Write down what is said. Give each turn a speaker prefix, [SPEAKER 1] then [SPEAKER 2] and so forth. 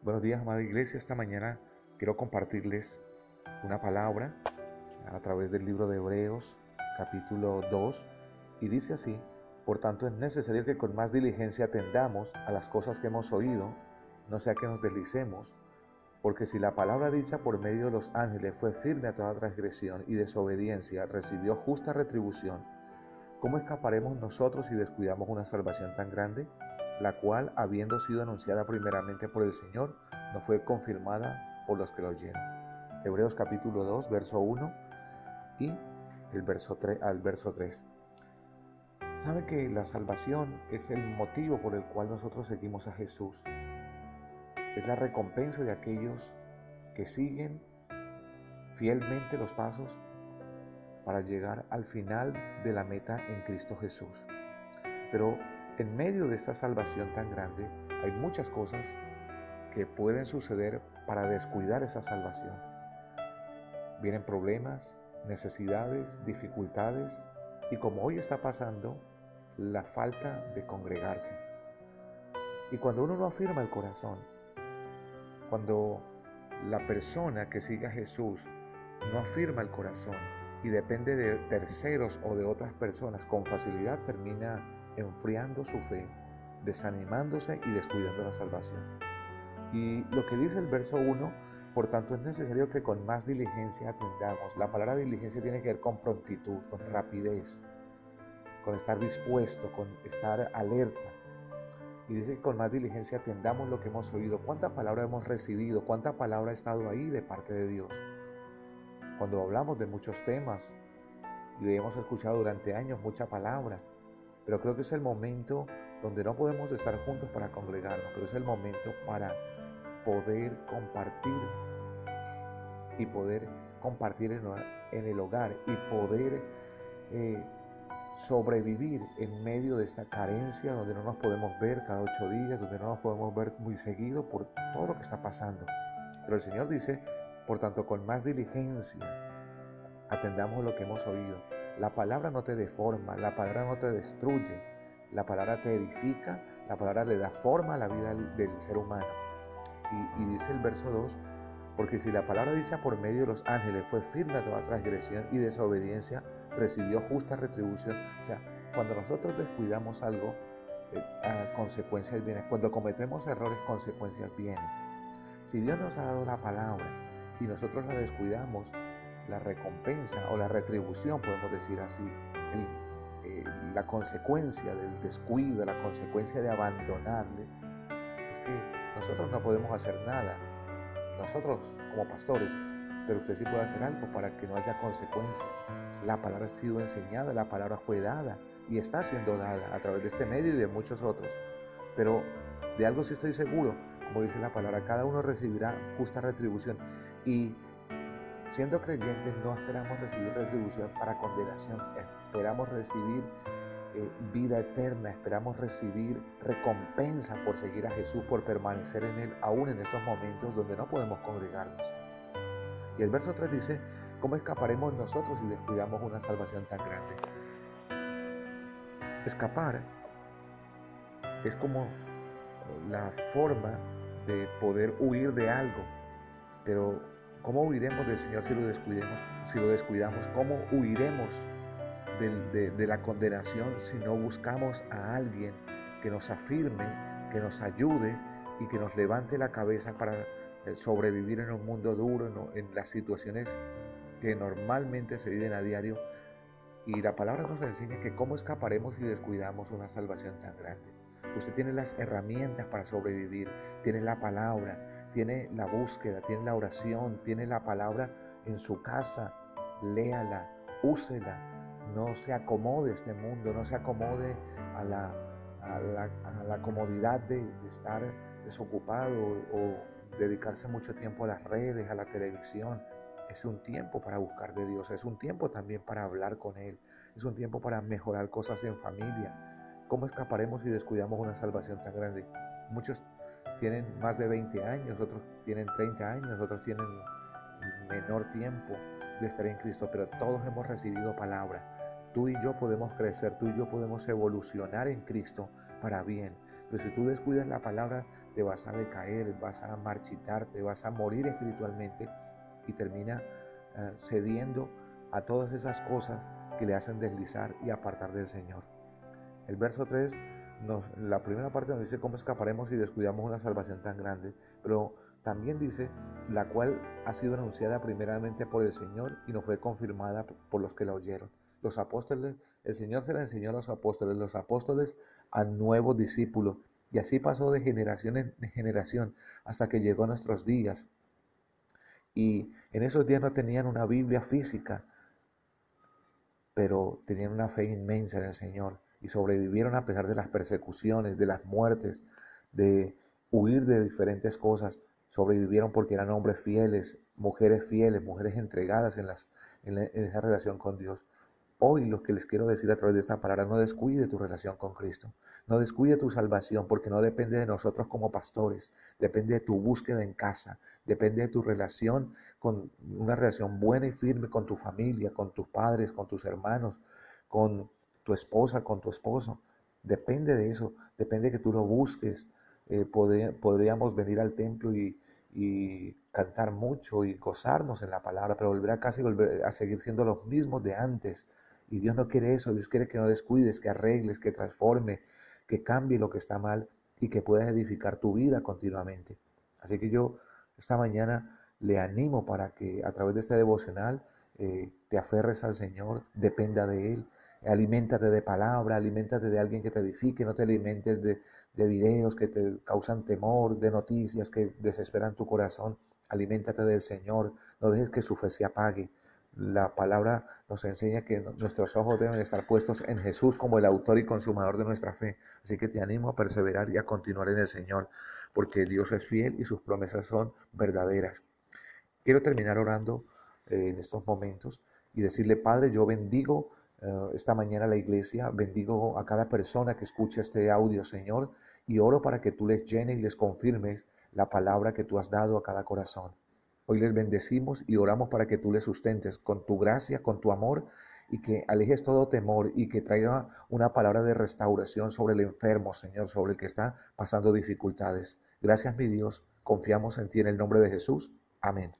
[SPEAKER 1] Buenos días, amada iglesia. Esta mañana quiero compartirles una palabra a través del libro de Hebreos, capítulo 2, y dice así, por tanto es necesario que con más diligencia atendamos a las cosas que hemos oído, no sea que nos deslicemos, porque si la palabra dicha por medio de los ángeles fue firme a toda transgresión y desobediencia, recibió justa retribución, ¿cómo escaparemos nosotros si descuidamos una salvación tan grande? La cual, habiendo sido anunciada primeramente por el Señor, no fue confirmada por los que lo oyeron. Hebreos capítulo 2, verso 1 y el verso 3 al verso 3. Sabe que la salvación es el motivo por el cual nosotros seguimos a Jesús. Es la recompensa de aquellos que siguen fielmente los pasos para llegar al final de la meta en Cristo Jesús. Pero en medio de esta salvación tan grande hay muchas cosas que pueden suceder para descuidar esa salvación. Vienen problemas, necesidades, dificultades y como hoy está pasando, la falta de congregarse. Y cuando uno no afirma el corazón, cuando la persona que sigue a Jesús no afirma el corazón y depende de terceros o de otras personas, con facilidad termina enfriando su fe, desanimándose y descuidando la salvación. Y lo que dice el verso 1, por tanto es necesario que con más diligencia atendamos. La palabra diligencia tiene que ver con prontitud, con rapidez, con estar dispuesto, con estar alerta. Y dice que con más diligencia atendamos lo que hemos oído. ¿Cuánta palabra hemos recibido? ¿Cuánta palabra ha estado ahí de parte de Dios? Cuando hablamos de muchos temas y hemos escuchado durante años mucha palabra, pero creo que es el momento donde no podemos estar juntos para congregarnos, pero es el momento para poder compartir y poder compartir en, el hogar y poder eh, sobrevivir en medio de esta carencia donde no nos podemos ver cada ocho días, donde no nos podemos ver muy seguido por todo lo que está pasando. Pero el Señor dice, por tanto, con más diligencia, atendamos lo que hemos oído la palabra no te deforma, la palabra no te destruye, la palabra te edifica, la palabra le da forma a la vida del ser humano. Y, dice el verso 2, porque si la palabra dicha por medio de los ángeles fue firme a toda transgresión y desobediencia, recibió justa retribución. O sea, cuando nosotros descuidamos algo, eh, consecuencias vienen. Cuando cometemos errores, consecuencias vienen. Si Dios nos ha dado la palabra y nosotros la descuidamos, la recompensa o la retribución, podemos decir así, eh, la consecuencia del descuido, la consecuencia de abandonarle, es que nosotros no podemos hacer nada, nosotros como pastores, pero usted sí puede hacer algo para que no haya consecuencia. La palabra ha sido enseñada, la palabra fue dada y está siendo dada a través de este medio y de muchos otros. Pero de algo sí estoy seguro, como dice la palabra, cada uno recibirá justa retribución. Y Siendo creyentes no esperamos recibir retribución para condenación, esperamos recibir eh, vida eterna, esperamos recibir recompensa por seguir a Jesús, por permanecer en Él, aún en estos momentos donde no podemos congregarnos. Y el verso 3 dice, ¿cómo escaparemos nosotros si descuidamos una salvación tan grande? Escapar es como la forma de poder huir de algo, pero ¿Cómo huiremos del Señor si lo descuidemos? Si lo descuidamos? ¿Cómo huiremos de, la condenación si no buscamos a alguien que nos afirme, que nos ayude y que nos levante la cabeza para eh, sobrevivir en un mundo duro, en las situaciones que normalmente se viven a diario? Y la palabra nos enseña que cómo escaparemos si descuidamos una salvación tan grande. Usted tiene las herramientas para sobrevivir, tiene la palabra, tiene la búsqueda, tiene la oración, tiene la palabra en su casa, léala, úsela, no se acomode este mundo, no se acomode a la, a la, comodidad de, estar desocupado o dedicarse mucho tiempo a las redes, a la televisión. Es un tiempo para buscar de Dios, es un tiempo también para hablar con Él, es un tiempo para mejorar cosas en familia. ¿Cómo escaparemos si descuidamos una salvación tan grande? Muchos tienen más de 20 años, otros tienen 30 años, otros tienen menor tiempo de estar en Cristo, pero todos hemos recibido palabra. Tú y yo podemos crecer, tú y yo podemos evolucionar en Cristo para bien. Pero si tú descuidas la palabra, te vas a decaer, vas a marchitarte, vas a morir espiritualmente y termina eh, cediendo a todas esas cosas que le hacen deslizar y apartar del Señor. El verso 3, la primera parte nos dice cómo escaparemos si descuidamos una salvación tan grande, pero también dice la cual ha sido anunciada primeramente por el Señor y no fue confirmada por los que la oyeron. Los apóstoles, el Señor se la enseñó a los apóstoles, los apóstoles a nuevos discípulos, y así pasó de generación en generación hasta que llegó a nuestros días. Y en esos días no tenían una Biblia física, pero tenían una fe inmensa en el Señor y sobrevivieron a pesar de las persecuciones, de las muertes, de huir de diferentes cosas. Sobrevivieron porque eran hombres fieles, mujeres fieles, mujeres entregadas en, las, en, esa relación con Dios. Hoy lo que les quiero decir a través de esta palabra, no descuide tu relación con Cristo, no descuide tu salvación, porque no depende de nosotros como pastores, depende de tu búsqueda en casa, depende de tu relación con una relación buena y firme con tu familia, con tus padres, con tus hermanos, con tu esposa, con tu esposo. Depende de eso, depende de que tú lo busques. Eh, podríamos venir al templo y, cantar mucho y gozarnos en la palabra, pero volver a casa volver a seguir siendo los mismos de antes y Dios no quiere eso, Dios quiere que no descuides, que arregles, que transforme, que cambie lo que está mal y que puedas edificar tu vida continuamente. Así que yo esta mañana le animo para que a través de este devocional eh, te aferres al Señor, dependa de Él, aliméntate de palabra, aliméntate de alguien que te edifique, no te alimentes de, de videos que te causan temor, de noticias que desesperan tu corazón, aliméntate del Señor, no dejes que su fe se apague, la palabra nos enseña que nuestros ojos deben estar puestos en Jesús como el autor y consumador de nuestra fe. Así que te animo a perseverar y a continuar en el Señor, porque Dios es fiel y sus promesas son verdaderas. Quiero terminar orando eh, en estos momentos y decirle, Padre, yo bendigo eh, esta mañana la iglesia, bendigo a cada persona que escucha este audio, Señor, y oro para que tú les llenes y les confirmes la palabra que tú has dado a cada corazón. Hoy les bendecimos y oramos para que tú les sustentes con tu gracia, con tu amor y que alejes todo temor y que traiga una palabra de restauración sobre el enfermo, Señor, sobre el que está pasando dificultades. Gracias, mi Dios. Confiamos en ti en el nombre de Jesús. Amén.